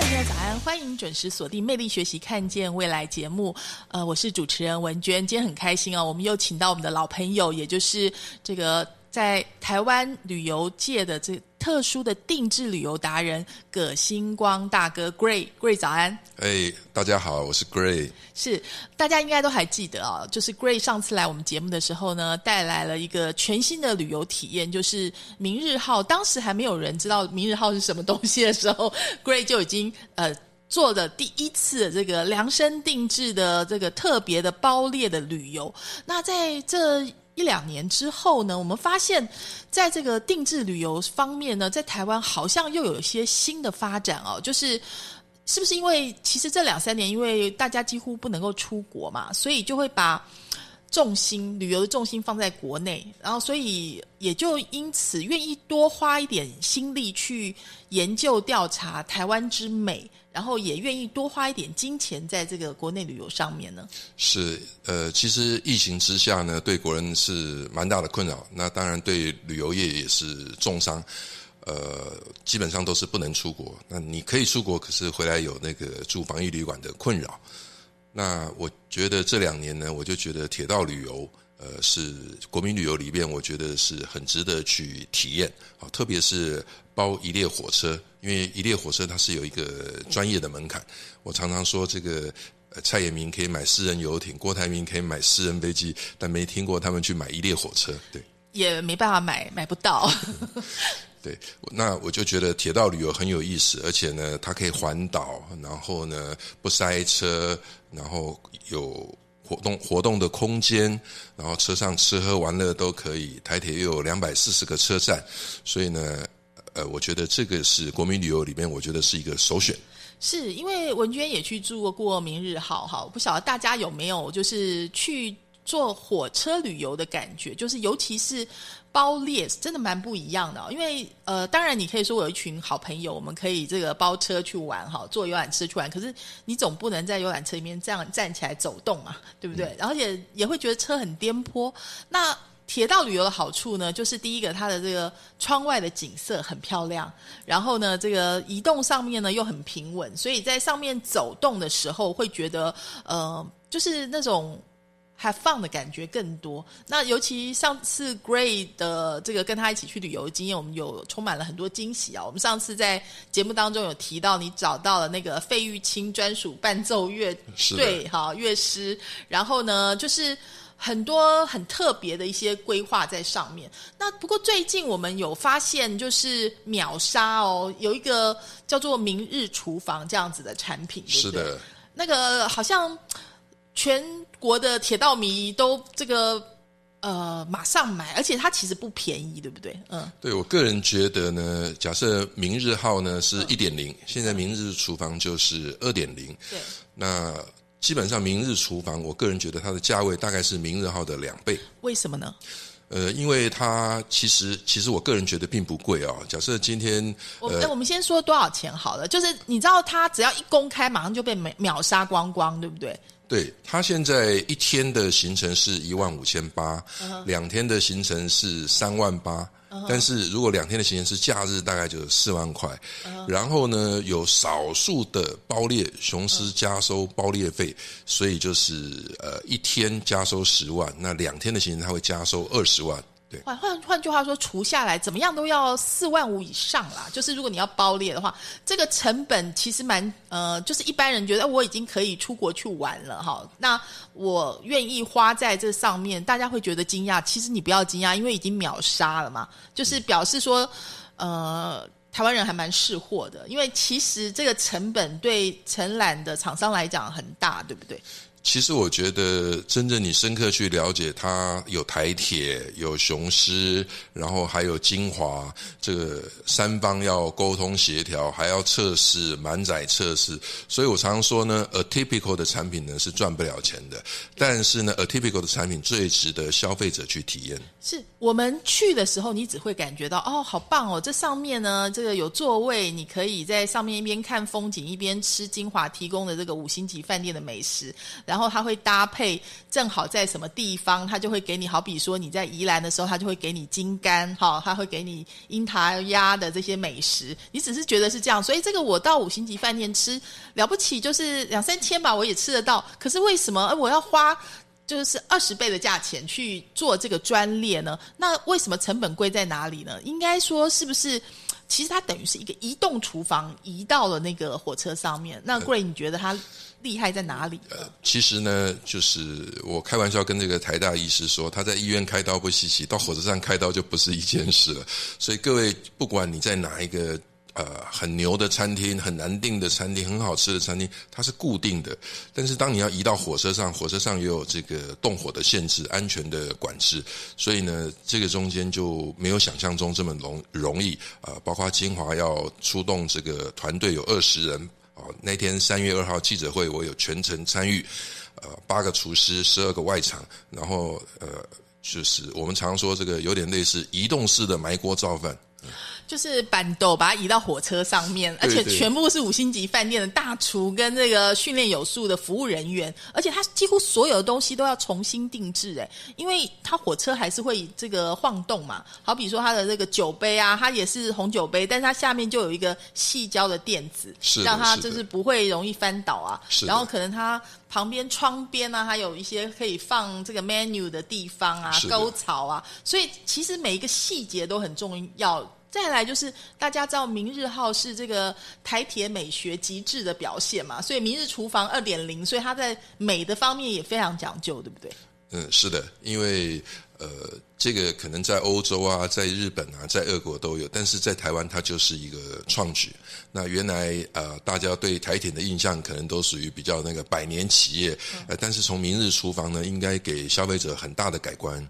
大家早安，欢迎准时锁定《魅力学习看见未来》节目。呃，我是主持人文娟，今天很开心哦，我们又请到我们的老朋友，也就是这个在台湾旅游界的这特殊的定制旅游达人葛星光大哥 Gray Gray 早安。哎，大家好，我是 Gray。是，大家应该都还记得啊，就是 Gray 上次来我们节目的时候呢，带来了一个全新的旅游体验，就是明日号。当时还没有人知道明日号是什么东西的时候，Gray 就已经呃做了第一次这个量身定制的这个特别的包列的旅游。那在这一两年之后呢，我们发现，在这个定制旅游方面呢，在台湾好像又有一些新的发展哦，就是。是不是因为其实这两三年，因为大家几乎不能够出国嘛，所以就会把重心旅游的重心放在国内，然后所以也就因此愿意多花一点心力去研究调查台湾之美，然后也愿意多花一点金钱在这个国内旅游上面呢？是，呃，其实疫情之下呢，对国人是蛮大的困扰，那当然对旅游业也是重伤。呃，基本上都是不能出国。那你可以出国，可是回来有那个住防疫旅馆的困扰。那我觉得这两年呢，我就觉得铁道旅游，呃，是国民旅游里面，我觉得是很值得去体验啊。特别是包一列火车，因为一列火车它是有一个专业的门槛。我常常说，这个蔡衍明可以买私人游艇，郭台铭可以买私人飞机，但没听过他们去买一列火车。对，也没办法买，买不到。对，那我就觉得铁道旅游很有意思，而且呢，它可以环岛，然后呢不塞车，然后有活动活动的空间，然后车上吃喝玩乐都可以。台铁又有两百四十个车站，所以呢，呃，我觉得这个是国民旅游里面，我觉得是一个首选。是因为文娟也去住过明日号，哈，不晓得大家有没有就是去坐火车旅游的感觉，就是尤其是。包列真的蛮不一样的，因为呃，当然你可以说我有一群好朋友，我们可以这个包车去玩哈，坐游览车去玩。可是你总不能在游览车里面这样站起来走动嘛，对不对？然后也也会觉得车很颠簸。那铁道旅游的好处呢，就是第一个它的这个窗外的景色很漂亮，然后呢，这个移动上面呢又很平稳，所以在上面走动的时候会觉得呃，就是那种。Have fun 的感觉更多。那尤其上次 Gray 的这个跟他一起去旅游的经验，我们有充满了很多惊喜啊。我们上次在节目当中有提到，你找到了那个费玉清专属伴奏乐队哈乐师，然后呢，就是很多很特别的一些规划在上面。那不过最近我们有发现，就是秒杀哦，有一个叫做“明日厨房”这样子的产品，是的，那个好像全。国的铁道迷都这个呃马上买，而且它其实不便宜，对不对？嗯，对我个人觉得呢，假设明日号呢是一点零，现在明日厨房就是二点零，对，那基本上明日厨房，我个人觉得它的价位大概是明日号的两倍。为什么呢？呃，因为它其实其实我个人觉得并不贵哦。假设今天，我我们先说多少钱好了，就是你知道它只要一公开，马上就被秒秒杀光光，对不对？对他现在一天的行程是一万五千八，两天的行程是三万八，但是如果两天的行程是假日，大概就是四万块。然后呢，有少数的包列雄狮加收包列费，所以就是呃一天加收十万，那两天的行程他会加收二十万。对换换换句话说，除下来怎么样都要四万五以上啦。就是如果你要包列的话，这个成本其实蛮呃，就是一般人觉得我已经可以出国去玩了哈。那我愿意花在这上面，大家会觉得惊讶。其实你不要惊讶，因为已经秒杀了嘛，就是表示说呃。台湾人还蛮识货的，因为其实这个成本对承揽的厂商来讲很大，对不对？其实我觉得，真正你深刻去了解它，有台铁，有雄狮，然后还有金华，这个三方要沟通协调，还要测试满载测试，所以我常常说呢，atypical 的产品呢是赚不了钱的，但是呢，atypical 的产品最值得消费者去体验。是我们去的时候，你只会感觉到哦，好棒哦，这上面呢，这个有座位，你可以在上面一边看风景，一边吃金华提供的这个五星级饭店的美食，然后。它会搭配，正好在什么地方，他就会给你。好比说你在宜兰的时候，他就会给你金柑，哈，他会给你樱桃鸭的这些美食。你只是觉得是这样，所以这个我到五星级饭店吃了不起，就是两三千吧，我也吃得到。可是为什么我要花就是二十倍的价钱去做这个专列呢？那为什么成本贵在哪里呢？应该说是不是？其实它等于是一个移动厨房移到了那个火车上面。那 Gray，你觉得它？厉害在哪里？呃，其实呢，就是我开玩笑跟这个台大医师说，他在医院开刀不稀奇，到火车站开刀就不是一件事了。所以各位，不管你在哪一个呃很牛的餐厅、很难订的餐厅、很好吃的餐厅，它是固定的。但是当你要移到火车上，火车上也有这个动火的限制、安全的管制，所以呢，这个中间就没有想象中这么容容易啊。包括金华要出动这个团队有二十人。哦，那天三月二号记者会，我有全程参与，呃，八个厨师，十二个外场，然后呃，就是我们常说这个有点类似移动式的埋锅造饭。就是板豆把它移到火车上面，而且全部是五星级饭店的大厨跟这个训练有素的服务人员，而且它几乎所有的东西都要重新定制，哎，因为它火车还是会这个晃动嘛。好比说它的这个酒杯啊，它也是红酒杯，但是它下面就有一个细胶的垫子，是让它就是不会容易翻倒啊。然后可能它旁边窗边啊，还有一些可以放这个 menu 的地方啊，沟槽啊，所以其实每一个细节都很重要。再来就是大家知道明日号是这个台铁美学极致的表现嘛，所以明日厨房二点零，所以它在美的方面也非常讲究，对不对？嗯，是的，因为呃，这个可能在欧洲啊，在日本啊，在俄国都有，但是在台湾它就是一个创举。那原来呃，大家对台铁的印象可能都属于比较那个百年企业，呃，但是从明日厨房呢，应该给消费者很大的改观。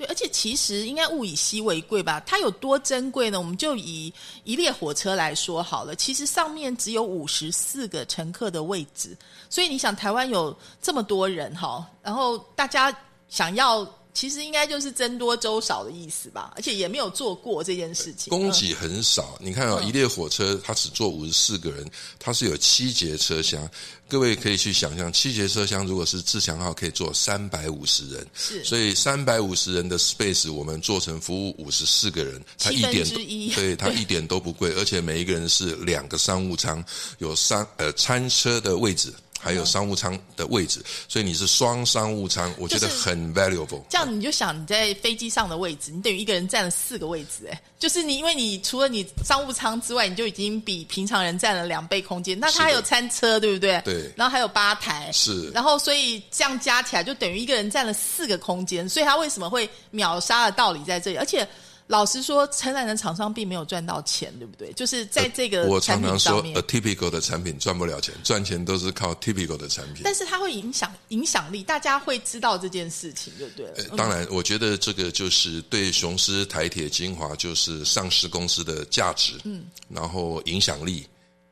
对，而且其实应该物以稀为贵吧？它有多珍贵呢？我们就以一列火车来说好了。其实上面只有五十四个乘客的位置，所以你想，台湾有这么多人哈，然后大家想要。其实应该就是僧多粥少的意思吧，而且也没有做过这件事情。供给很少，你看啊，一列火车它只坐五十四个人，它是有七节车厢。各位可以去想象，七节车厢如果是自强号可以坐三百五十人，是，所以三百五十人的 space 我们做成服务五十四个人，它一点 对，它一点都不贵，而且每一个人是两个商务舱，有三呃餐车的位置。还有商务舱的位置，所以你是双商务舱，我觉得很 valuable。这样你就想你在飞机上的位置，你等于一个人占了四个位置，哎，就是你因为你除了你商务舱之外，你就已经比平常人占了两倍空间。那它还有餐车，对不对？对。然后还有吧台，是。然后所以这样加起来就等于一个人占了四个空间，所以它为什么会秒杀的道理在这里，而且。老实说，承揽的厂商并没有赚到钱，对不对？就是在这个我常常说，a typical 的产品赚不了钱，赚钱都是靠 typical 的产品。但是它会影响影响力，大家会知道这件事情，对不对？当然，我觉得这个就是对雄狮、台铁、精华，就是上市公司的价值，嗯，然后影响力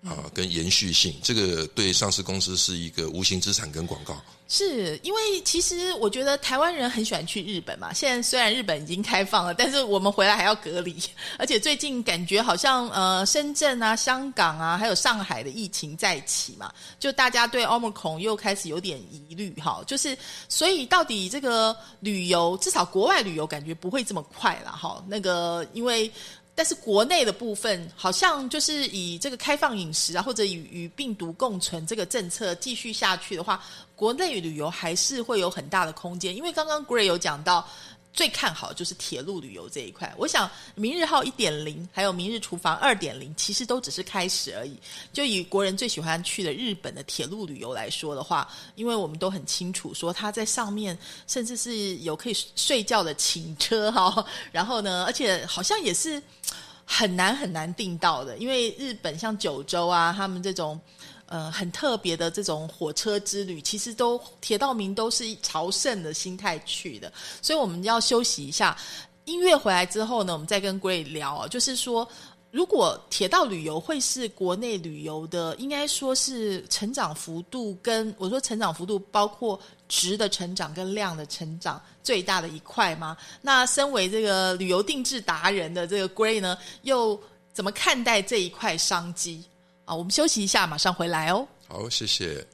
啊，跟延续性，这个对上市公司是一个无形资产跟广告。是因为其实我觉得台湾人很喜欢去日本嘛。现在虽然日本已经开放了，但是我们回来还要隔离，而且最近感觉好像呃深圳啊、香港啊，还有上海的疫情再起嘛，就大家对奥 r 孔又开始有点疑虑哈。就是所以到底这个旅游，至少国外旅游感觉不会这么快了哈。那个因为。但是国内的部分，好像就是以这个开放饮食啊，或者与与病毒共存这个政策继续下去的话，国内旅游还是会有很大的空间。因为刚刚 Gray 有讲到，最看好就是铁路旅游这一块。我想明日号一点零，还有明日厨房二点零，其实都只是开始而已。就以国人最喜欢去的日本的铁路旅游来说的话，因为我们都很清楚，说它在上面甚至是有可以睡觉的寝车哈，然后呢，而且好像也是很难很难订到的，因为日本像九州啊，他们这种。呃，很特别的这种火车之旅，其实都铁道迷都是朝圣的心态去的，所以我们要休息一下。音乐回来之后呢，我们再跟 Gray 聊，就是说，如果铁道旅游会是国内旅游的，应该说是成长幅度跟我说成长幅度，包括值的成长跟量的成长最大的一块吗？那身为这个旅游定制达人的这个 Gray 呢，又怎么看待这一块商机？啊，我们休息一下，马上回来哦。好，谢谢。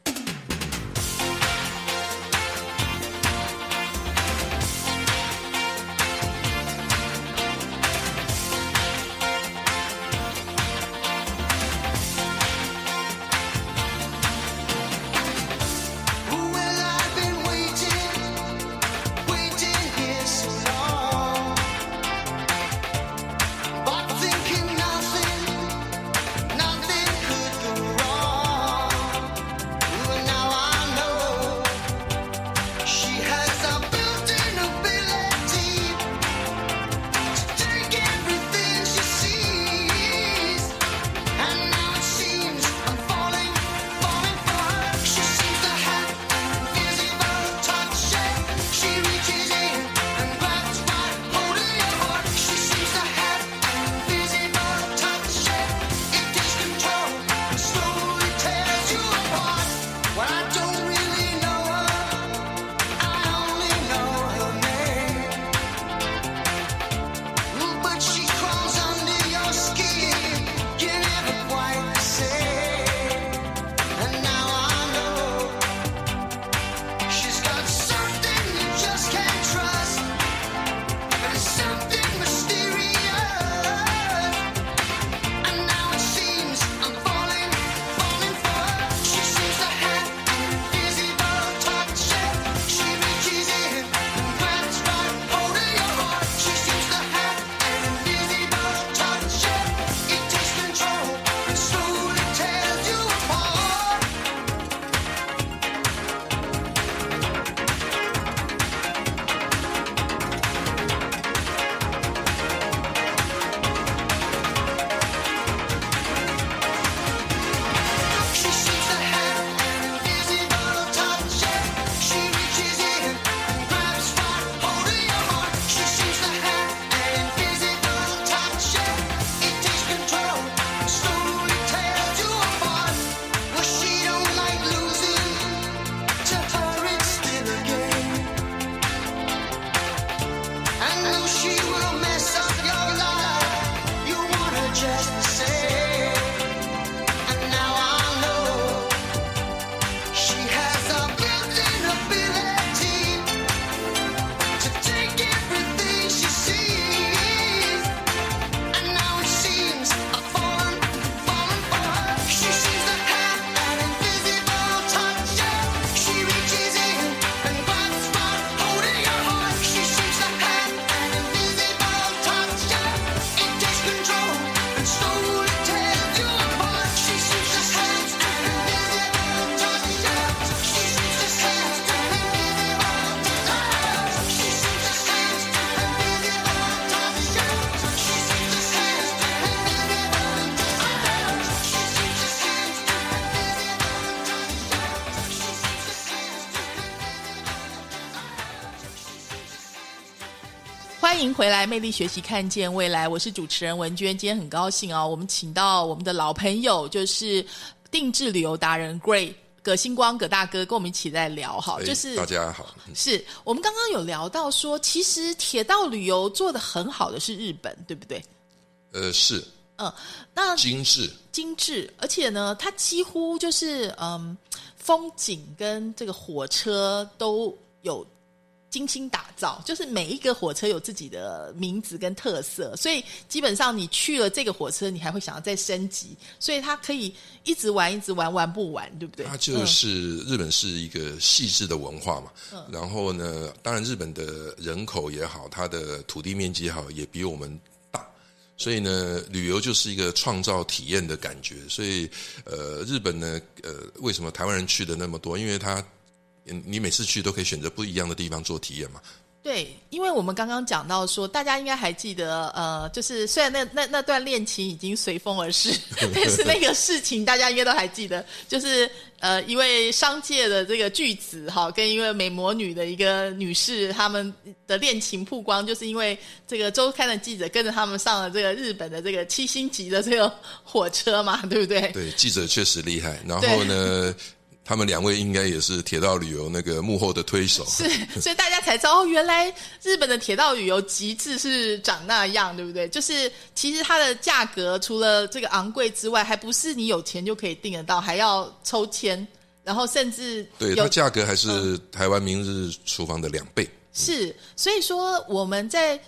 回来，魅力学习，看见未来。我是主持人文娟，今天很高兴哦，我们请到我们的老朋友，就是定制旅游达人 Gray 葛星光葛大哥，跟我们一起在聊哈。就是大家好，是我们刚刚有聊到说，其实铁道旅游做的很好的是日本，对不对？呃，是，嗯，那精致，精致，而且呢，它几乎就是嗯，风景跟这个火车都有。精心打造，就是每一个火车有自己的名字跟特色，所以基本上你去了这个火车，你还会想要再升级，所以它可以一直玩，一直玩，玩不完，对不对？它就是日本是一个细致的文化嘛。嗯。然后呢，当然日本的人口也好，它的土地面积也好，也比我们大，所以呢，旅游就是一个创造体验的感觉。所以，呃，日本呢，呃，为什么台湾人去的那么多？因为它。你每次去都可以选择不一样的地方做体验嘛？对，因为我们刚刚讲到说，大家应该还记得，呃，就是虽然那那那段恋情已经随风而逝，但是那个事情大家应该都还记得，就是呃，一位商界的这个巨子哈，跟一位美魔女的一个女士，他们的恋情曝光，就是因为这个周刊的记者跟着他们上了这个日本的这个七星级的这个火车嘛，对不对？对，记者确实厉害。然后呢？他们两位应该也是铁道旅游那个幕后的推手，是，所以大家才知道哦，原来日本的铁道旅游极致是长那样，对不对？就是其实它的价格除了这个昂贵之外，还不是你有钱就可以订得到，还要抽签，然后甚至对它价格还是台湾明日厨房的两倍。是，所以说我们在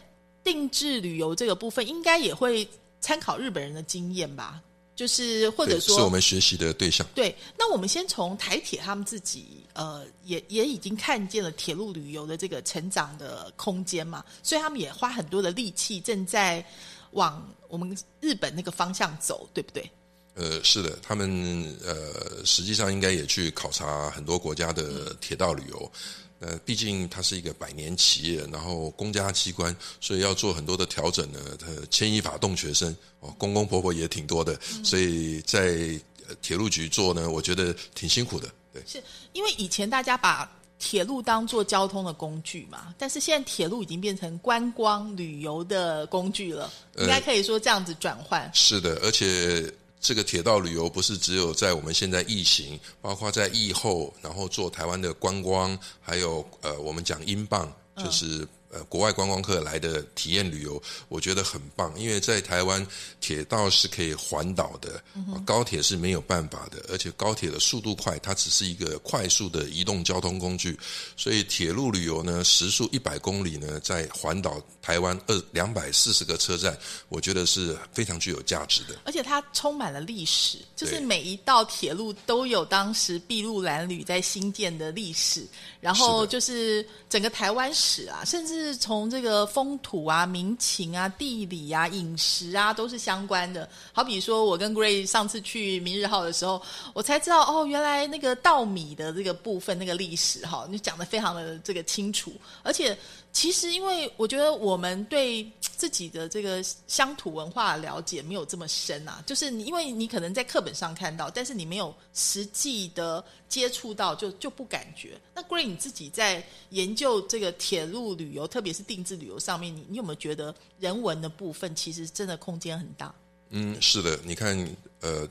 定制旅游这个部分，应该也会参考日本人的经验吧。就是或者说，是我们学习的对象。对，那我们先从台铁他们自己，呃，也也已经看见了铁路旅游的这个成长的空间嘛，所以他们也花很多的力气，正在往我们日本那个方向走，对不对？呃，是的，他们呃，实际上应该也去考察很多国家的铁道旅游。呃，毕竟它是一个百年企业，然后公家机关，所以要做很多的调整呢。它牵一发动全身，哦，公公婆婆也挺多的，所以在铁路局做呢，我觉得挺辛苦的。对，是因为以前大家把铁路当做交通的工具嘛，但是现在铁路已经变成观光旅游的工具了，应该可以说这样子转换。是的，而且。这个铁道旅游不是只有在我们现在疫情，包括在疫后，然后做台湾的观光，还有呃，我们讲英镑，就是。呃，国外观光客来的体验旅游，我觉得很棒，因为在台湾铁道是可以环岛的，高铁是没有办法的，而且高铁的速度快，它只是一个快速的移动交通工具，所以铁路旅游呢，时速一百公里呢，在环岛台湾二两百四十个车站，我觉得是非常具有价值的。而且它充满了历史，就是每一道铁路都有当时筚路蓝缕在新建的历史，然后就是整个台湾史啊，甚至。是从这个风土啊、民情啊、地理啊、饮食啊，都是相关的。好比说，我跟 Gray 上次去明日号的时候，我才知道哦，原来那个稻米的这个部分，那个历史哈，你讲的非常的这个清楚，而且。其实，因为我觉得我们对自己的这个乡土文化了解没有这么深啊，就是你因为你可能在课本上看到，但是你没有实际的接触到，就就不感觉。那 Gray 你自己在研究这个铁路旅游，特别是定制旅游上面，你你有没有觉得人文的部分其实真的空间很大？嗯，是的，你看，呃，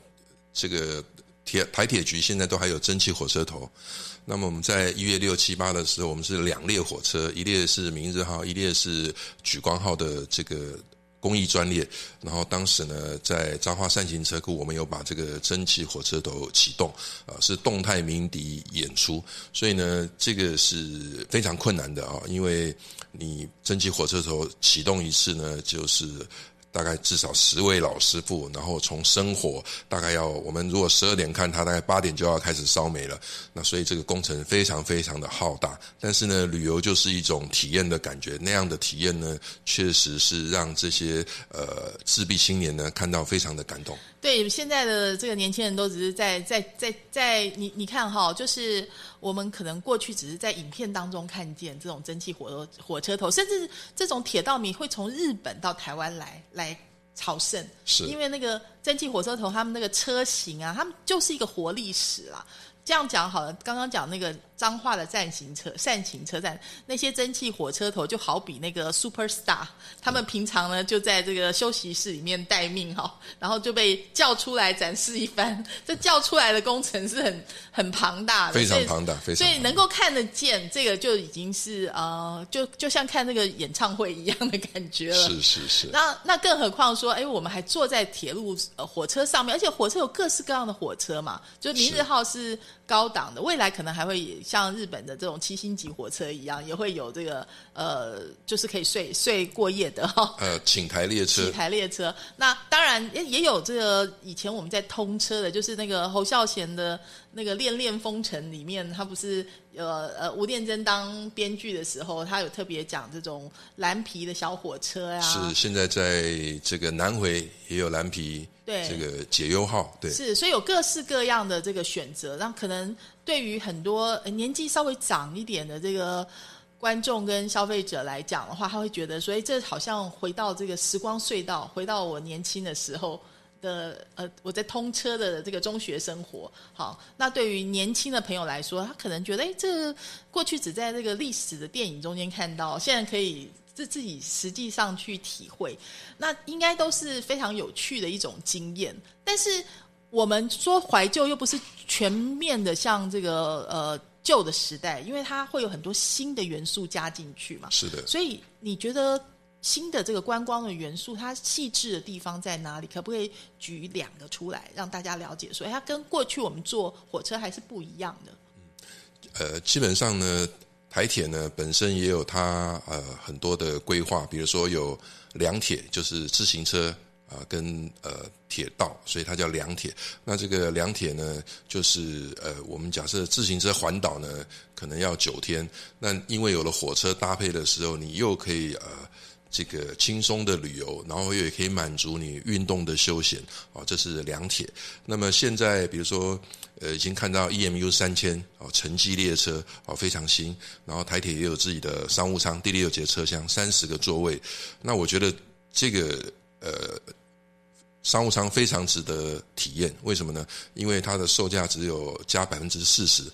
这个铁台铁局现在都还有蒸汽火车头。那么我们在一月六七八的时候，我们是两列火车，一列是明日号，一列是莒光号的这个公益专列。然后当时呢，在彰化善行车库，我们有把这个蒸汽火车头启动，啊，是动态鸣笛演出。所以呢，这个是非常困难的啊，因为你蒸汽火车头启动一次呢，就是。大概至少十位老师傅，然后从生火大概要我们如果十二点看，他大概八点就要开始烧煤了。那所以这个工程非常非常的浩大。但是呢，旅游就是一种体验的感觉，那样的体验呢，确实是让这些呃自闭青年呢看到非常的感动。对，现在的这个年轻人都只是在在在在你你看哈，就是我们可能过去只是在影片当中看见这种蒸汽火火车头，甚至这种铁道迷会从日本到台湾来来朝圣，是因为那个蒸汽火车头他们那个车型啊，他们就是一个活历史啦。这样讲好了，刚刚讲那个彰化的站行车善行车站，那些蒸汽火车头就好比那个 super star，他们平常呢就在这个休息室里面待命哈，然后就被叫出来展示一番。这叫出来的工程是很很庞大的，非常庞大，非常所以能够看得见这个就已经是呃，就就像看那个演唱会一样的感觉了。是是是。那那更何况说，哎，我们还坐在铁路呃火车上面，而且火车有各式各样的火车嘛，就明日号是。高档的未来可能还会像日本的这种七星级火车一样，也会有这个呃，就是可以睡睡过夜的哈。呃，寝台列车。几，台列车，那当然也也有这个以前我们在通车的，就是那个侯孝贤的那个《恋恋风尘》里面，他不是呃呃吴念真当编剧的时候，他有特别讲这种蓝皮的小火车呀、是现在在这个南回也有蓝皮，对这个解忧号，对，是，所以有各式各样的这个选择，让可能对于很多呃年纪稍微长一点的这个观众跟消费者来讲的话，他会觉得所以，这好像回到这个时光隧道，回到我年轻的时候的呃，我在通车的这个中学生活。好，那对于年轻的朋友来说，他可能觉得，哎，这过去只在这个历史的电影中间看到，现在可以。自自己实际上去体会，那应该都是非常有趣的一种经验。但是我们说怀旧，又不是全面的像这个呃旧的时代，因为它会有很多新的元素加进去嘛。是的，所以你觉得新的这个观光的元素，它细致的地方在哪里？可不可以举两个出来，让大家了解说，哎，它跟过去我们坐火车还是不一样的？呃，基本上呢，台铁呢本身也有它呃很多的规划，比如说有两铁，就是自行车啊、跟呃铁道，所以它叫两铁。那这个两铁呢，就是呃我们假设自行车环岛呢，可能要九天，那因为有了火车搭配的时候，你又可以呃。这个轻松的旅游，然后也可以满足你运动的休闲，哦，这是两铁。那么现在，比如说，呃，已经看到 EMU 三千哦，城际列车哦，非常新。然后台铁也有自己的商务舱，第六节车厢，三十个座位。那我觉得这个呃商务舱非常值得体验，为什么呢？因为它的售价只有加百分之四十，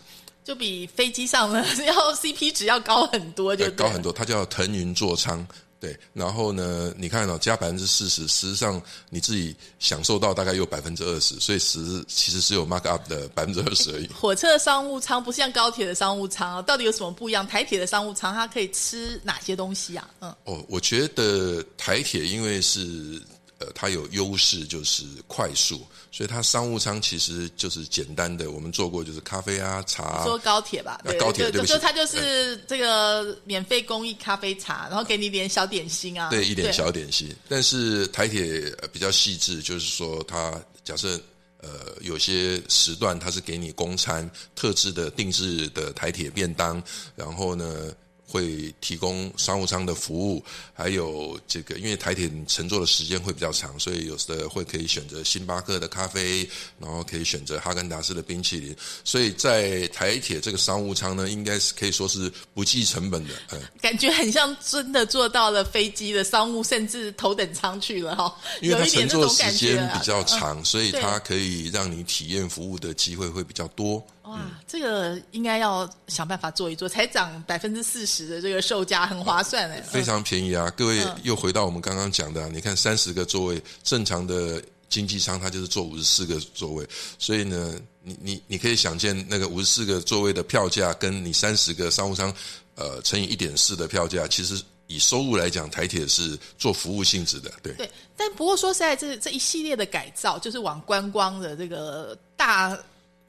就比飞机上呢 要 CP 值要高很多就高很多。它叫腾云座舱。对，然后呢？你看哦，加百分之四十，实际上你自己享受到大概有百分之二十，所以实其实是有 mark up 的百分之二十而已。火车的商务舱不像高铁的商务舱啊，到底有什么不一样？台铁的商务舱它可以吃哪些东西啊？嗯，哦，我觉得台铁因为是呃，它有优势就是快速，所以它商务舱其实就是简单的，我们做过就是咖啡啊、茶啊说高铁吧，对，啊高铁就对不起就它就是这个免费公益咖啡茶，然后给你点小点心啊，对，一点小点心。但是台铁呃比较细致，就是说它假设呃有些时段它是给你公餐特制的定制的台铁便当，然后呢。会提供商务舱的服务，还有这个，因为台铁乘坐的时间会比较长，所以有的会可以选择星巴克的咖啡，然后可以选择哈根达斯的冰淇淋，所以在台铁这个商务舱呢，应该是可以说是不计成本的，嗯。感觉很像真的坐到了飞机的商务，甚至头等舱去了哈，因为它乘坐时间比较长，嗯所以它可以让你体验服务的机会会比较多。哇，这个应该要想办法做一做，才涨百分之四十的这个售价，很划算哎，非常便宜啊！各位嗯又回到我们刚刚讲的啊、你看三十个座位，正常的经济舱它就是坐五十四个座位，所以呢，你你你可以想见那个五十四个座位的票价，跟你三十个商务舱，呃，乘以一点四的票价，其实以收入来讲，台铁是做服务性质的，对。对，但不过说实在，这这一系列的改造，就是往观光的这个大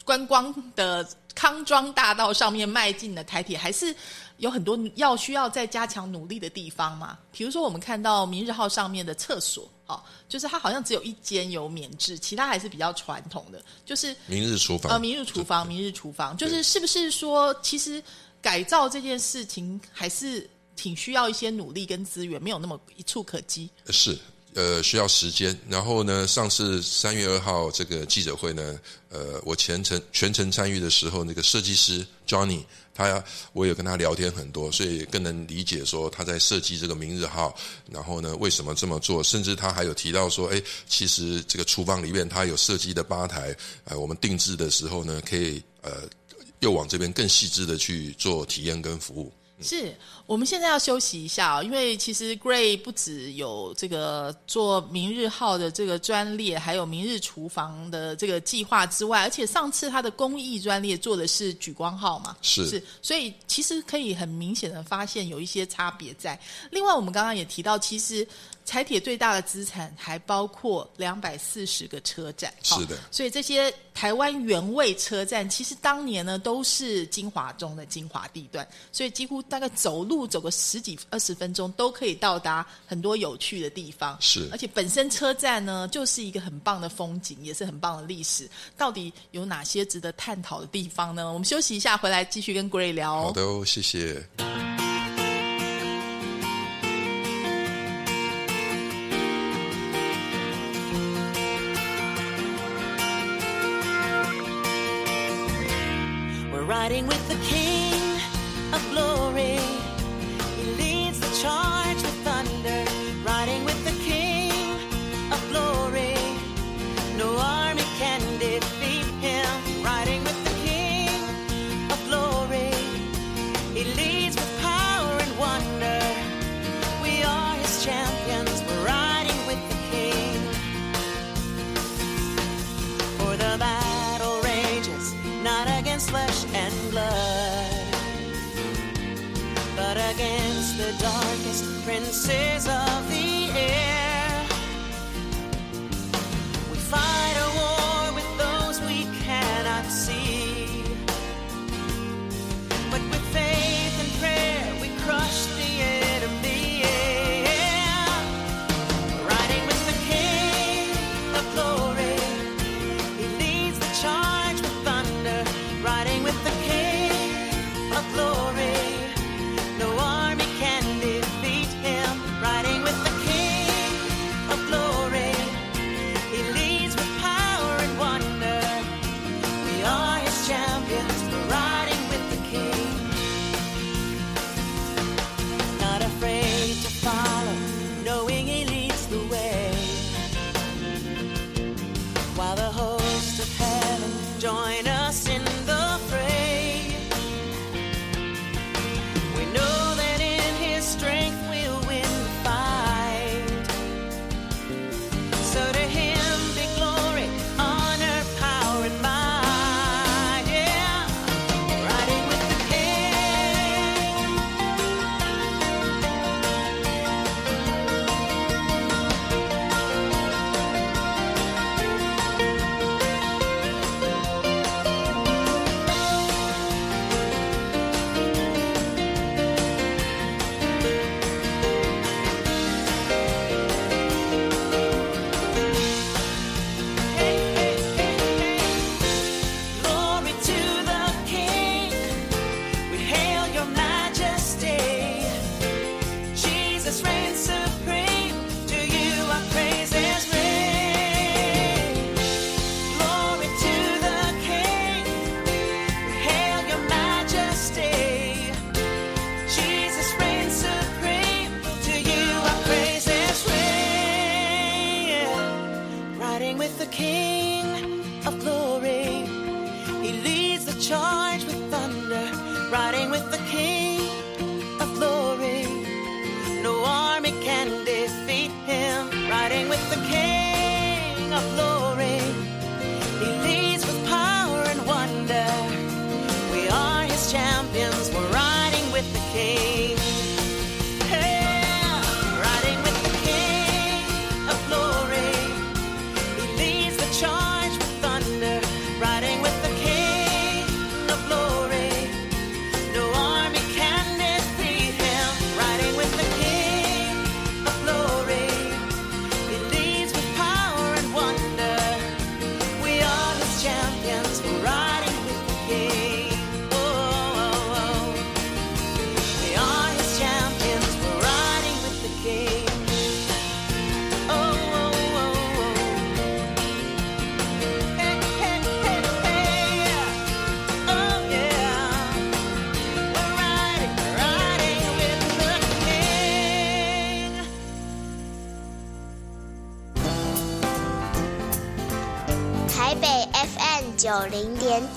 观光的康庄大道上面迈进的台铁，还是有很多要需要再加强努力的地方嘛。比如说，我们看到明日号上面的厕所，哦，就是它好像只有一间有免治，其他还是比较传统的，就是明日厨房呃，明日厨房，明日厨房，就是是不是说，其实改造这件事情还是挺需要一些努力跟资源，没有那么一触可及。是，呃，需要时间。然后呢，上次三月二号这个记者会呢，呃，我全程全程参与的时候，那个设计师 Johnny，他我有跟他聊天很多，所以更能理解说他在设计这个明日号，然后呢，为什么这么做？甚至他还有提到说，哎，其实这个厨房里面他有设计的吧台，呃，我们定制的时候呢，可以呃，又往这边更细致的去做体验跟服务。是我们现在要休息一下、哦，因为其实 Gray 不只有这个做明日号的这个专列，还有明日厨房的这个计划之外，而且上次他的公益专列做的是举光号嘛，是是，所以其实可以很明显的发现有一些差别在。另外，我们刚刚也提到，其实台铁最大的资产还包括两百四十个车站，是的所以这些台湾原味车站，其实当年呢都是精华中的精华地段，所以几乎大概走路走个十几二十分钟都可以到达很多有趣的地方。是而且本身车站呢就是一个很棒的风景，也是很棒的历史。到底有哪些值得探讨的地方呢？我们休息一下，回来继续跟 Gray 聊哦。好的哦，谢谢。with the kids. The darkest princes of the air.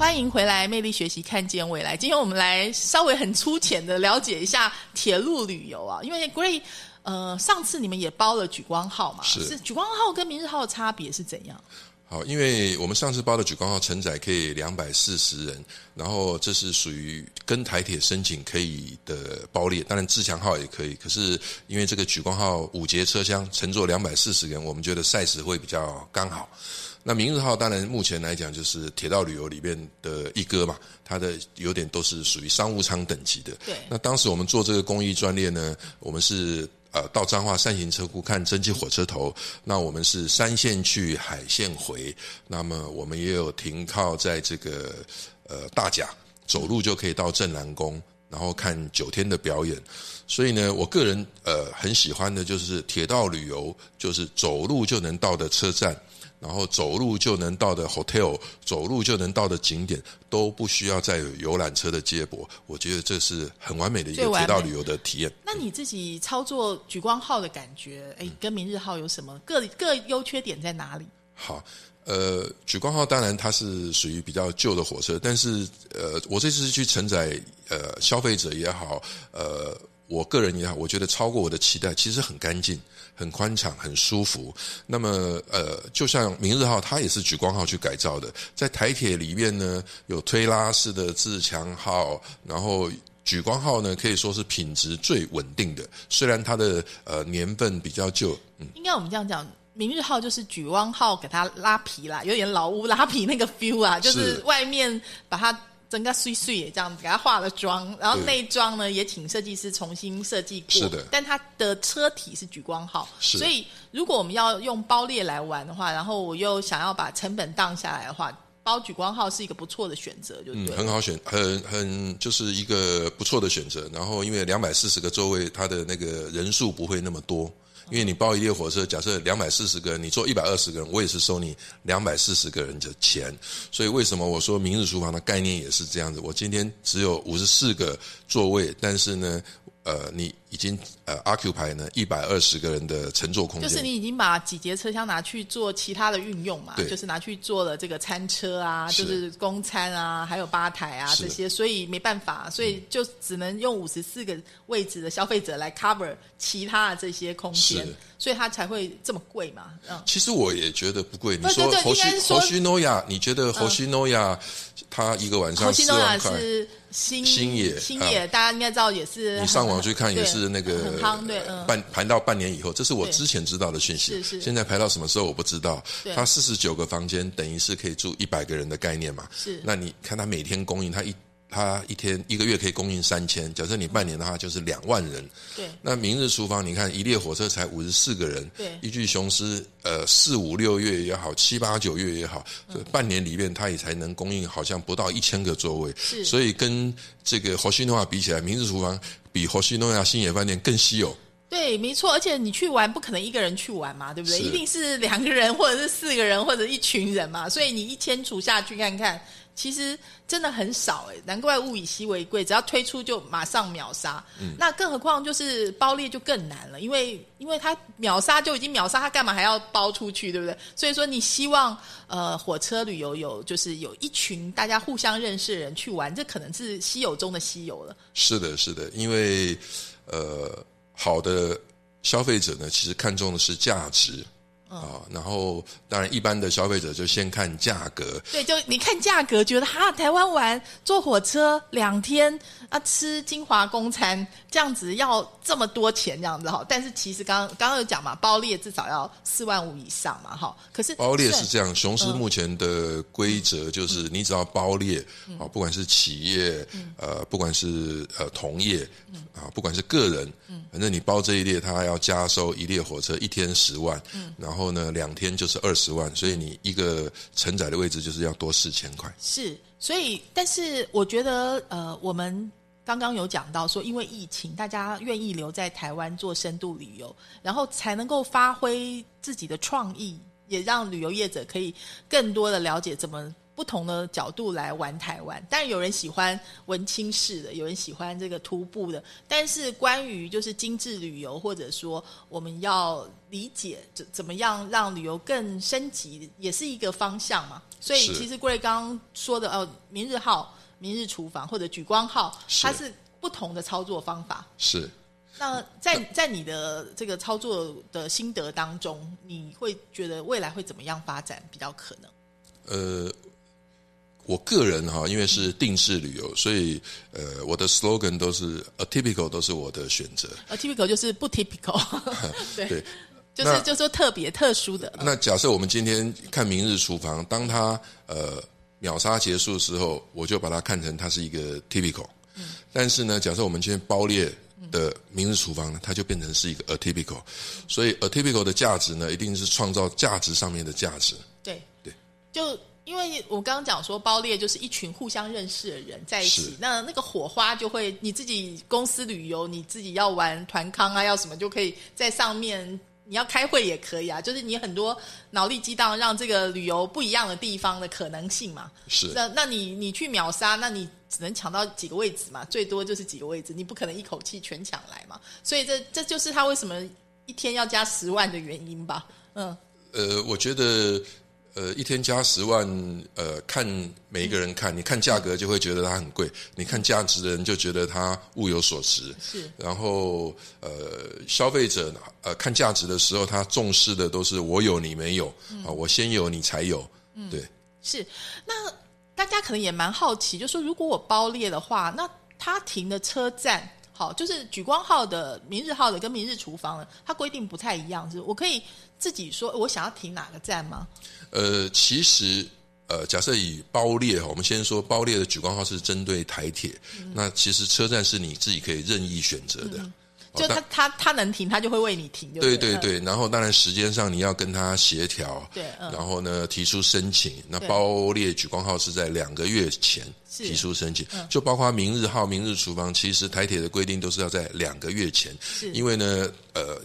欢迎回来，魅力学习，看见未来。今天我们来稍微很粗浅的了解一下铁路旅游啊，因为 Gray，呃，上次你们也包了莒光号嘛，是莒光号跟明日号的差别是怎样？好，因为我们上次包的莒光号承载可以两百四十人，然后这是属于跟台铁申请可以的包列，当然自强号也可以。可是因为这个莒光号五节车厢乘坐两百四十人，我们觉得 size 会比较刚好。那明日号当然目前来讲就是铁道旅游里面的一哥嘛，它的有点都是属于商务舱等级的。对那当时我们做这个公益专列呢，我们是呃到彰化扇形车库看蒸汽火车头，那我们是山线去海线回，那么我们也有停靠在这个呃大甲，走路就可以到镇南宫。然后看九天的表演，所以呢，我个人呃很喜欢的就是铁道旅游，就是走路就能到的车站，然后走路就能到的 hotel，走路就能到的景点，都不需要再有游览车的接驳。我觉得这是很完美的一个铁道旅游的体验。那你自己操作莒光号的感觉，哎，跟明日号有什么各各优缺点在哪里？好，呃，莒光号当然它是属于比较旧的火车，但是呃，我这次是去承载呃消费者也好，呃，我个人也好，我觉得超过我的期待，其实很干净、很宽敞、很舒服。那么呃，就像明日号，它也是莒光号去改造的，在台铁里面呢，有推拉式的自强号，然后。莒光号呢，可以说是品质最稳定的，虽然它的呃年份比较旧，嗯，应该我们这样讲，明日号就是举光号给它拉皮啦，有点老屋拉皮那个 feel 啊，就是是外面把它整个碎碎也这样子给他化了妆，然后内装呢也请设计师重新设计过，是的但它的车体是莒光号，是所以如果我们要用包列来玩的话，然后我又想要把成本荡下来的话。包莒光号是一个不错的选择，就对嗯，很好选，很很就是一个不错的选择。然后因为两百四十个座位，它的那个人数不会那么多。因为你包一列火车，假设两百四十个人，你坐一百二十个人，我也是收你两百四十个人的钱。所以为什么我说明日厨房的概念也是这样子？我今天只有五十四个座位，但是呢，呃，你已经呃 occupy 呢一百二十个人的乘坐空间，就是你已经把几节车厢拿去做其他的运用嘛，对。就是拿去做了这个餐车啊，是。就是公餐啊，还有吧台啊是这些，所以没办法，所以就只能用五十四个位置的消费者来 cover 其他的这些空间，所以它才会这么贵嘛，嗯。其实我也觉得不贵。你说侯须应该是说侯须诺亚，你觉得侯须诺亚他一个晚上四万块？是新星野星野，大家应该知道也是。你上网去看也是那个很夯，对，嗯，半盘到半年以后，这是我之前知道的讯息。是是现在排到什么时候我不知道对。它四十九个房间，等于是可以住一百个人的概念嘛？是那你看他每天供应，他一它一天一个月可以供应三千，假设你半年的话就是两万人。对那明日厨房，你看一列火车才五十四个人，对一具雄狮，呃，四五六月也好，七八九月也好，嗯半年里面它也才能供应好像不到一千个座位，是所以跟这个火西诺亚比起来，明日厨房比火西诺亚星野饭店更稀有。对，没错，而且你去玩不可能一个人去玩嘛，对不对？一定是两个人或者是四个人或者一群人嘛，所以你一千除下去看看，其实真的很少哎，难怪物以稀为贵，只要推出就马上秒杀。嗯那更何况就是包列就更难了，因为因为它秒杀就已经秒杀，它干嘛还要包出去，对不对？所以说你希望呃火车旅游有就是有一群大家互相认识的人去玩，这可能是稀有中的稀有了。是的，是的，因为呃，好的消费者呢，其实看重的是价值。啊，然后当然，一般的消费者就先看价格，对，就你看价格，觉得哈，台湾玩坐火车两天啊，吃金华公餐这样子要这么多钱这样子哈，但是其实刚刚刚有讲嘛，包列至少要四万五以上嘛哈，可是包列是这样，雄狮目前的规则就是，你只要包列啊，不管是企业，呃，不管是呃同业啊，不管是个人，反正你包这一列，他要加收一列火车一天十万，然后后呢两天就是二十万，所以你一个承载的位置就是要多四千块。是，所以但是我觉得呃，我们刚刚有讲到说，因为疫情，大家愿意留在台湾做深度旅游，然后才能够发挥自己的创意，也让旅游业者可以更多的了解怎么。不不同的角度来玩台湾。当然有人喜欢文青式的，有人喜欢这个徒步的。但是关于就是精致旅游，或者说我们要理解怎怎么样让旅游更升级，也是一个方向嘛。所以其实贵刚刚说的哦，明日号、明日厨房或者举光号，它是不同的操作方法。是。那在在你的这个操作的心得当中，你会觉得未来会怎么样发展比较可能？呃，我个人哈，因为是定制旅游，所以呃，我的 slogan 都是 atypical，都是我的选择。atypical 就是不 typical，对，对，就是就说特别特殊的。那假设我们今天看《明日厨房》，当它呃秒杀结束的时候，我就把它看成它是一个 typical。嗯但是呢，假设我们今天包列的《明日厨房》呢，它就变成是一个 atypical。所以 atypical 的价值呢，一定是创造价值上面的价值。对对，就因为我刚刚讲说包列就是一群互相认识的人在一起，那那个火花就会你自己公司旅游，你自己要玩团康啊，要什么就可以在上面。你要开会也可以啊，就是你很多脑力激荡，让这个旅游不一样的地方的可能性嘛。是那那你你去秒杀，那你只能抢到几个位置嘛，最多就是几个位置，你不可能一口气全抢来嘛。所以这这就是他为什么一天要加十万的原因吧。嗯，呃，我觉得呃，一天加十万，呃，看每一个人看，你看价格就会觉得它很贵，你看价值的人就觉得它物有所值。是然后呃，消费者呃看价值的时候，他重视的都是我有你没有啊，我先有你才有。对，是。那大家可能也蛮好奇，就说如果我包列的话，那他停的车站。好，就是举光号的、明日号的跟明日厨房的，它规定不太一样，是我可以自己说我想要停哪个站吗？呃，其实呃，假设以包列哈，我们先说包列的举光号是针对台铁，那其实车站是你自己可以任意选择的。就他他他能停，他就会为你停，对对对对，然后当然时间上你要跟他协调，对嗯。然后呢提出申请。那包列举光号是在两个月前是提出申请嗯，就包括明日号、明日厨房，其实台铁的规定都是要在两个月前，因为呢呃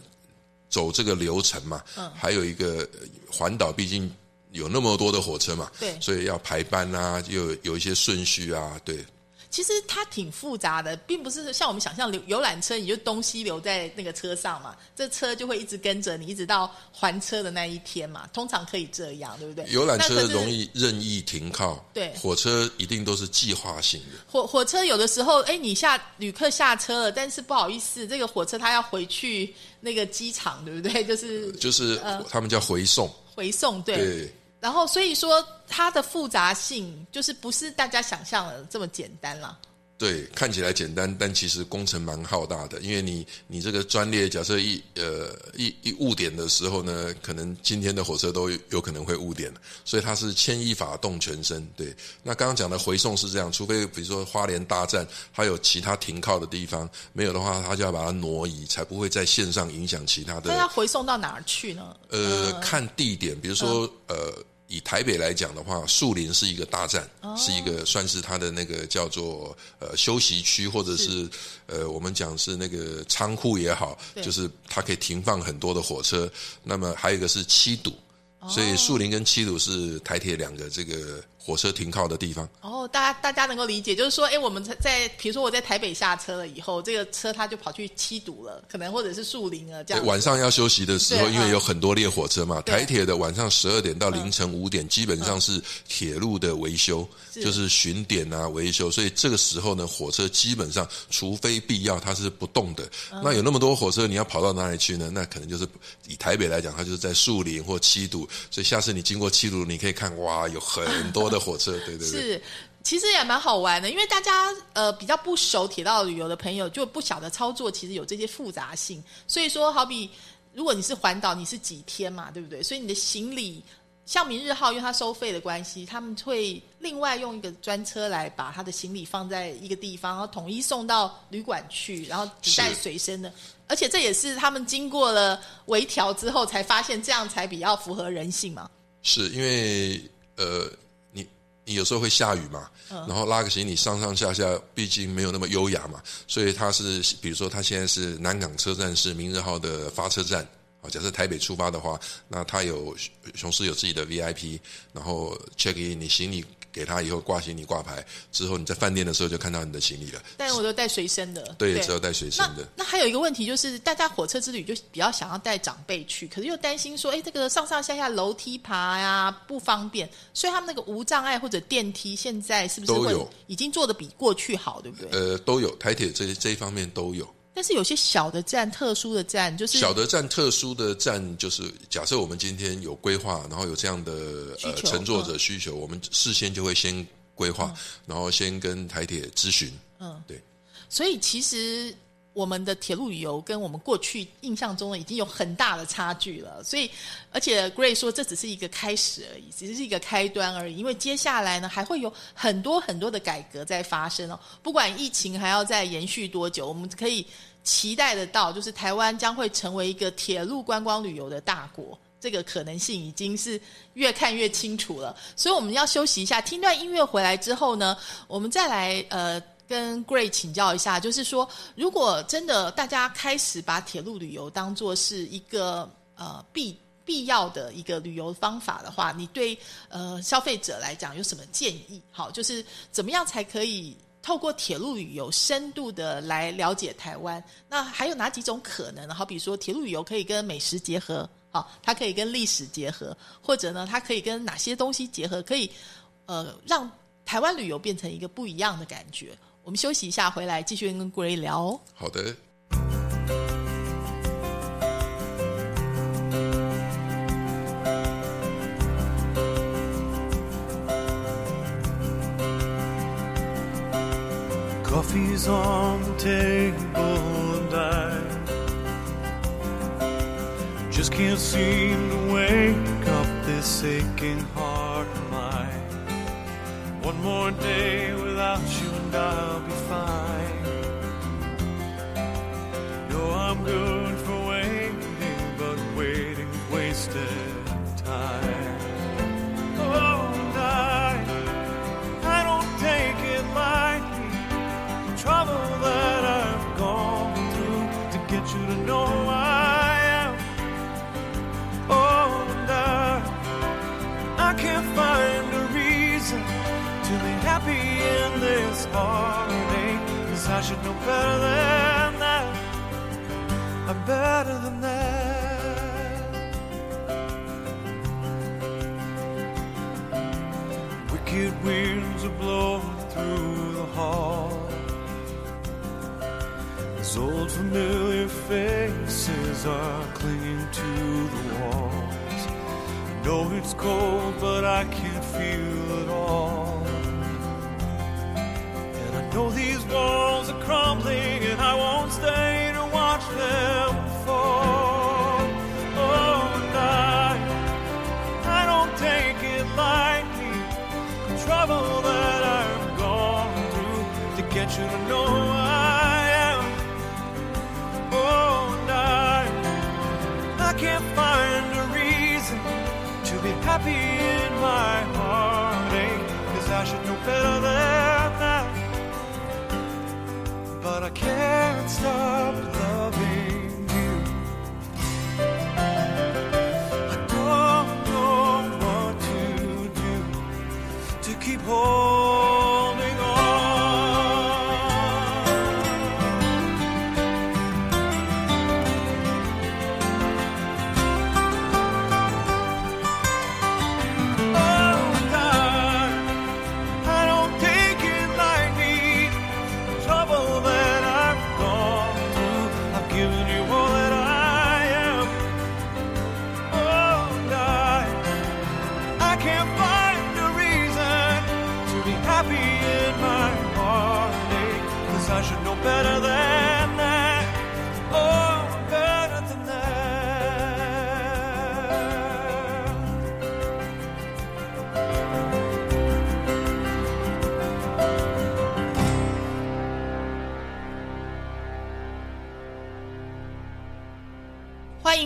走这个流程嘛，嗯。还有一个呃环岛毕竟有那么多的火车嘛，对。所以要排班啊，又有有一些顺序啊，对。其实它挺复杂的，并不是像我们想象游游览车，你就东西留在那个车上嘛，这车就会一直跟着你，一直到还车的那一天嘛。通常可以这样，对不对？游览车容易任意停靠，对火车一定都是计划性的。火火车有的时候，哎，你下旅客下车了，但是不好意思，这个火车它要回去那个机场，对不对？就是就是呃他们叫回送，回送，对。对然后所以说它的复杂性就是不是大家想象的这么简单啦。对，看起来简单，但其实工程蛮浩大的。因为你你这个专列，假设一呃一一误点的时候呢，可能今天的火车都有有可能会误点，所以它是牵一发动全身。对，那刚刚讲的回送是这样，除非比如说花莲大站它有其他停靠的地方，没有的话，它就要把它挪移，才不会在线上影响其他的那它回送到哪儿去呢？呃，看地点，比如说、呃，以台北来讲的话，树林是一个大站，哦是一个算是它的那个叫做呃休息区，或者是呃我们讲是那个仓库也好，就是它可以停放很多的火车。那么还有一个是七堵，所以树林跟七堵是台铁两个这个火车停靠的地方。哦，大家大家能够理解，就是说，哎，我们在在，比如说我在台北下车了以后，这个车它就跑去七堵了，可能或者是树林了，这样。晚上要休息的时候，因为嗯有很多列火车嘛，台铁的晚上十二点到凌晨五点，基本上是铁路的维修，是就是巡点啊维修，所以这个时候呢，火车基本上除非必要，它是不动的。嗯那有那么多火车，你要跑到哪里去呢？那可能就是以台北来讲，它就是在树林或七堵，所以下次你经过七路，你可以看哇，有很多的火车，对 对对。是，其实也蛮好玩的，因为大家呃比较不熟铁道旅游的朋友，就不晓得操作其实有这些复杂性。所以说，好比如果你是环岛，你是几天嘛，对不对？所以你的行李。像明日号，因为它收费的关系，他们会另外用一个专车来把他的行李放在一个地方，然后统一送到旅馆去，然后只带随身的。而且这也是他们经过了微调之后才发现，这样才比较符合人性嘛。是因为呃，你你有时候会下雨嘛，然后拉个行李上上下下，毕竟没有那么优雅嘛，所以它是比如说它现在是南港车站是明日号的发车站。啊，假设台北出发的话，那它有雄狮有自己的 VIP，然后 check in，你行李给他以后挂行李挂牌之后，你在饭店的时候就看到你的行李了。但我都带随身的，对，只有带随身的。那还有一个问题就是，大家火车之旅就比较想要带长辈去，可是又担心说，哎，这个上上下下楼梯爬呀不方便，所以他们那个无障碍或者电梯现在是不是会都有已经做的比过去好，对不对？呃，都有台铁这这一方面都有。但是有些小的站、特殊的站，就是小的站、特殊的站，就是假设我们今天有规划，然后有这样的呃乘坐者需求，我们事先就会先规划，然后先跟台铁咨询。嗯，对。所以其实我们的铁路旅游跟我们过去印象中已经有很大的差距了。所以，而且 Gray 说这只是一个开始而已，只是一个开端而已。因为接下来呢，还会有很多很多的改革在发生哦。不管疫情还要再延续多久，我们可以期待得到，就是台湾将会成为一个铁路观光旅游的大国。这个可能性已经是越看越清楚了，所以我们要休息一下，听段音乐回来之后呢，我们再来呃跟 Gray 请教一下，就是说，如果真的大家开始把铁路旅游当做是一个呃必必要的一个旅游方法的话，你对呃消费者来讲有什么建议？好，就是怎么样才可以透过铁路旅游深度的来了解台湾？那还有哪几种可能？好比说，铁路旅游可以跟美食结合。好，它可以跟历史结合，或者呢，它可以跟哪些东西结合，可以呃让台湾旅游变成一个不一样的感觉。我们休息一下，回来继续跟 Gray 聊哦。好的。Coffee's on the table and I just can't seem to wake up this aching heart of mine. One more day without you and I'll be fine.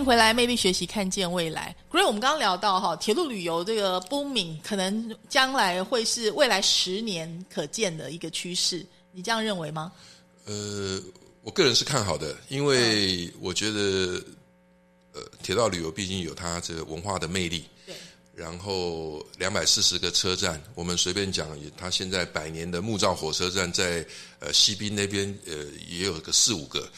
回来，魅力学习，看见未来。Gray，我们刚刚聊到哈，铁路旅游这个 booming 可能将来会是未来十年可见的一个趋势，你这样认为吗？呃，我个人是看好的，因为我觉得，呃，铁道旅游毕竟有它这个文化的魅力，对，然后两百四十个车站，我们随便讲，它现在百年的木造火车站在呃西滨那边呃也有个四五个，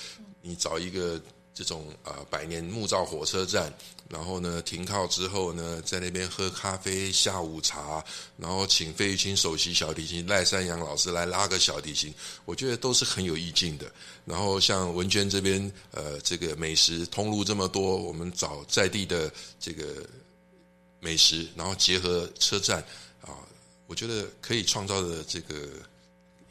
你找一个这种呃百年木造火车站，然后呢停靠之后呢，在那边喝咖啡、下午茶，然后请费玉清首席小提琴赖山阳老师来拉个小提琴，我觉得都是很有意境的。然后像文娟这边，呃，这个美食通路这么多，我们找在地的这个美食，然后结合车站啊，我觉得可以创造的这个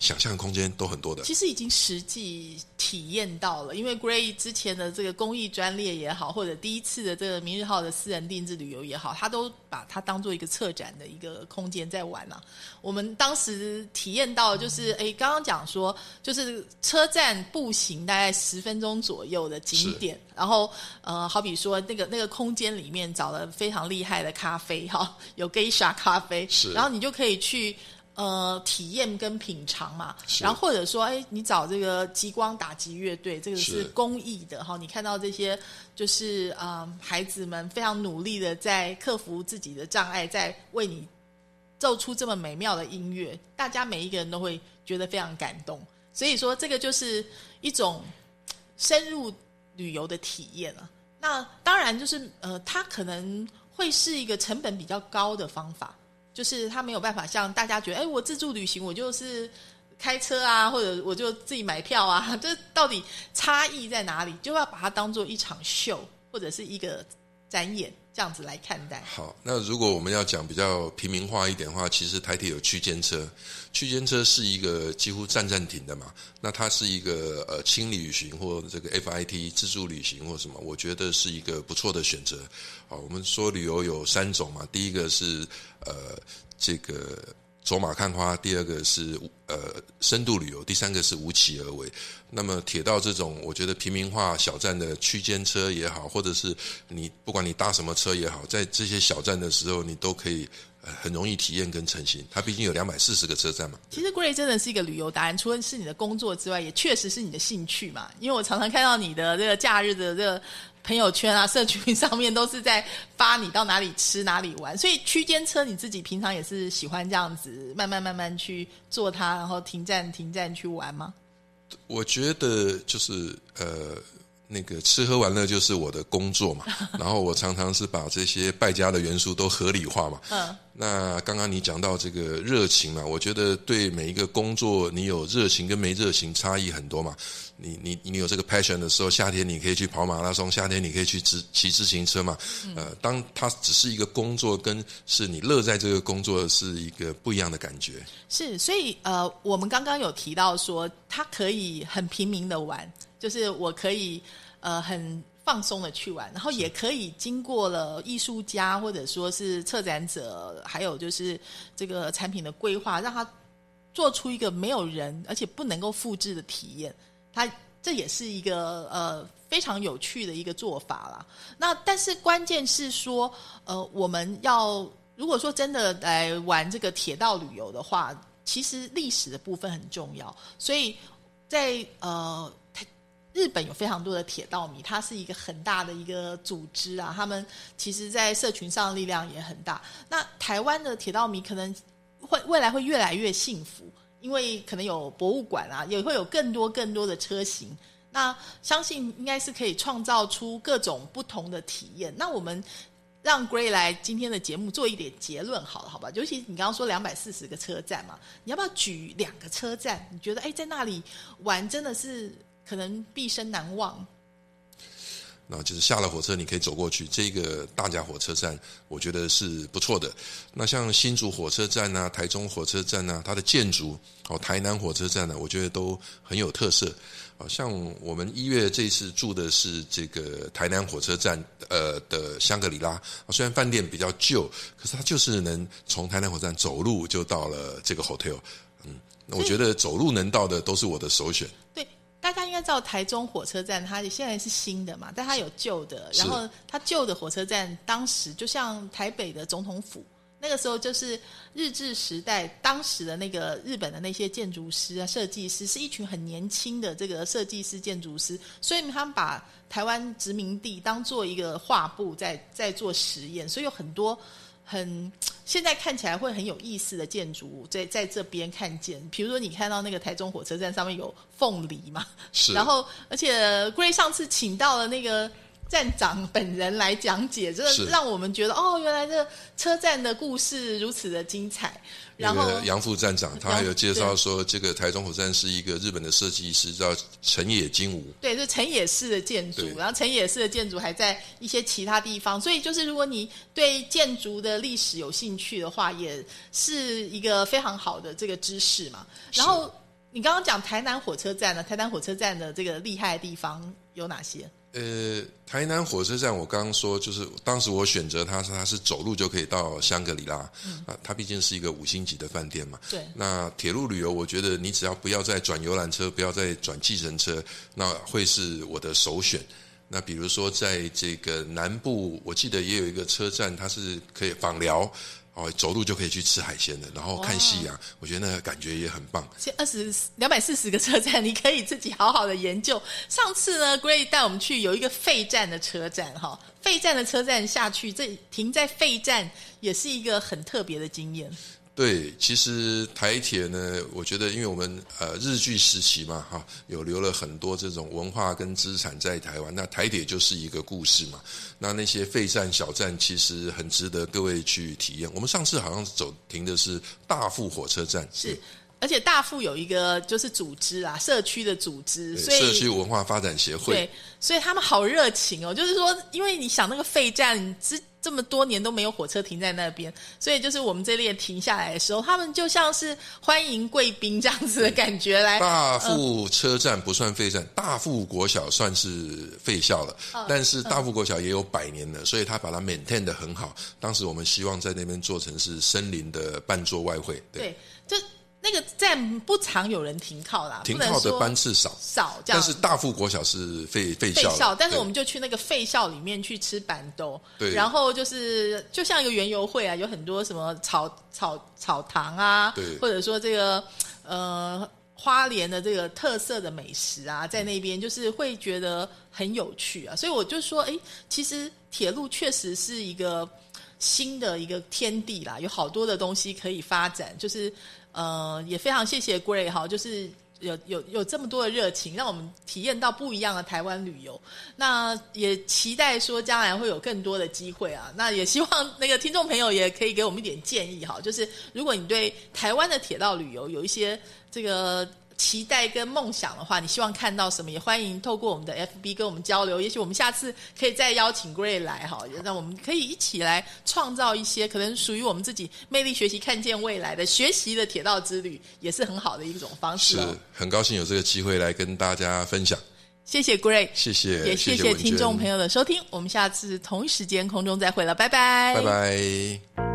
想象空间都很多的。其实已经实际体验到了，因为 Gray 之前的这个公益专列也好，或者第一次的这个明日号的私人定制旅游也好，他都把它当做一个策展的一个空间在玩啊。我们当时体验到就是，哎，刚刚讲说，就是车站步行大概十分钟左右的景点，然后呃，好比说那个那个空间里面找了非常厉害的咖啡哈，有 Geisha 咖啡，是然后你就可以去。呃，体验跟品尝嘛，然后或者说，哎，你找这个极光打击乐队，这个是是公益的哈。你看到这些就是啊、呃孩子们非常努力的在克服自己的障碍，在为你奏出这么美妙的音乐，大家每一个人都会觉得非常感动。所以说，这个就是一种深入旅游的体验啊。那当然就是呃，它可能会是一个成本比较高的方法，就是他没有办法像大家觉得，哎，我自助旅行我就是开车啊，或者我就自己买票啊，这到底差异在哪里？就要把它当做一场秀或者是一个展演这样子来看待。好，那如果我们要讲比较平民化一点的话，其实台铁有区间车，区间车是一个几乎站站停的嘛，那它是一个呃轻旅行或这个 FIT 自助旅行或什么，我觉得是一个不错的选择。啊，我们说旅游有三种嘛，第一个是呃这个走马看花，第二个是呃深度旅游，第三个是无期而为。那么铁道这种，我觉得平民化小站的区间车也好，或者是你不管你搭什么车也好，在这些小站的时候，你都可以很容易体验跟成型。它毕竟有两百四十个车站嘛。其实 Gray 真的是一个旅游达人，除了是你的工作之外，也确实是你的兴趣嘛。因为我常常看到你的这个假日的这个朋友圈啊、社群上面都是在发你到哪里吃、哪里玩。所以区间车你自己平常也是喜欢这样子慢慢慢慢去坐它，然后停站停站去玩吗？我觉得就是呃，那个吃喝玩乐就是我的工作嘛，然后我常常是把这些败家的元素都合理化嘛。嗯，那刚刚你讲到这个热情嘛，我觉得对每一个工作，你有热情跟没热情差异很多嘛。你你你有这个 passion 的时候，夏天你可以去跑马拉松，夏天你可以去骑骑自行车嘛。呃，当它只是一个工作，跟是你乐在这个工作是一个不一样的感觉。是，所以呃，我们刚刚有提到说，它可以很平民的玩，就是我可以呃很放松的去玩，然后也可以经过了艺术家或者说是策展者，还有就是这个产品的规划，让他做出一个没有人而且不能够复制的体验。它这也是一个呃非常有趣的一个做法啦。那但是关键是说，呃，我们要如果说真的来玩这个铁道旅游的话，其实历史的部分很重要。所以在呃台日本有非常多的铁道迷，它是一个很大的一个组织啊，他们其实在社群上力量也很大。那台湾的铁道迷可能会未来会越来越幸福。因为可能有博物馆啊，也会有更多更多的车型。那相信应该是可以创造出各种不同的体验。那我们让 Gray 来今天的节目做一点结论好了，好吧？尤其你刚刚说两百四十个车站嘛，你要不要举两个车站？你觉得哎，在那里玩真的是可能毕生难忘？那就是下了火车，你可以走过去。这个大甲火车站，我觉得是不错的。那像新竹火车站呐、台中火车站呐，它的建筑哦，台南火车站呢，我觉得都很有特色。啊，像我们一月这次住的是这个台南火车站呃的香格里拉，虽然饭店比较旧，可是它就是能从台南火车站走路就到了这个 hotel。嗯，那我觉得走路能到的都是我的首选。对，大家应该知道台中火车站，它现在是新的嘛，但它有旧的。然后它旧的火车站，当时就像台北的总统府，那个时候就是日治时代，当时的那个日本的那些建筑师啊、设计师，是一群很年轻的这个设计师、建筑师，所以他们把台湾殖民地当做一个画布在在做实验，所以有很多很 现在看起来会很有意思的建筑物，在在这边看见。比如说，你看到那个台中火车站上面有凤梨嘛，是，然后而且 Gray 上次请到了那个。站长本人来讲解，真是的让我们觉得哦，原来这车站的故事如此的精彩。然后那个杨副站长他还有介绍说，这个台中火车站是一个日本的设计师叫成野金吾，对，是成野式的建筑，然后成野式的建筑还在一些其他地方，所以就是如果你对建筑的历史有兴趣的话，也是一个非常好的这个知识嘛。然后你刚刚讲台南火车站呢，台南火车站的这个厉害的地方有哪些？呃，台南火车站，我刚刚说，就是当时我选择它是它是走路就可以到香格里拉，啊，它毕竟是一个五星级的饭店嘛。对那铁路旅游，我觉得你只要不要再转游览车，不要再转计程车，那会是我的首选。那比如说在这个南部，我记得也有一个车站，它是可以访寮。哦，走路就可以去吃海鲜的，然后看夕阳，我觉得那个感觉也很棒。这二十两百四十个车站，你可以自己好好的研究。上次呢，Gray 带我们去有一个废站的车站，哈，废站的车站下去，这停在废站也是一个很特别的经验。对，其实台铁呢，我觉得因为我们呃日据时期嘛，哈，有留了很多这种文化跟资产在台湾，那台铁就是一个故事嘛。那那些废站小站其实很值得各位去体验。我们上次好像走停的是大富火车站，是，而且大富有一个就是组织啊，社区的组织，所以社区文化发展协会对，所以他们好热情哦。就是说，因为你想那个废站，之这么多年都没有火车停在那边，所以就是我们这列停下来的时候，他们就像是欢迎贵宾这样子的感觉来。大富车站不算废站，大富国小算是废校了，嗯但是大富国小也有百年了，所以他把它 maintain 的很好。当时我们希望在那边做成是森林的半座外汇，对，就那个站不常有人停靠啦，停靠的班次少，少这样。但是大富国小是废废校，废校，但是我们就去那个废校里面去吃板豆，对。然后就是就像一个园游会啊，有很多什么草草草堂啊，对。或者说这个呃花莲的这个特色的美食啊，在那边就是会觉得很有趣啊，所以我就说，哎，其实铁路确实是一个新的一个天地啦，有好多的东西可以发展，就是呃，也非常谢谢 Gray 哈，就是有有有这么多的热情，让我们体验到不一样的台湾旅游。那也期待说将来会有更多的机会啊。那也希望那个听众朋友也可以给我们一点建议哈，就是如果你对台湾的铁道旅游有一些这个。期待跟梦想的话，你希望看到什么？也欢迎透过我们的 FB 跟我们交流。也许我们下次可以再邀请 Gray 来哈，让我们可以一起来创造一些可能属于我们自己魅力学习、看见未来的学习的铁道之旅，也是很好的一种方式是哦。很高兴有这个机会来跟大家分享，谢谢 Gray，谢谢，也谢谢听众朋友的收听。我们下次同一时间空中再会了，拜拜，拜拜。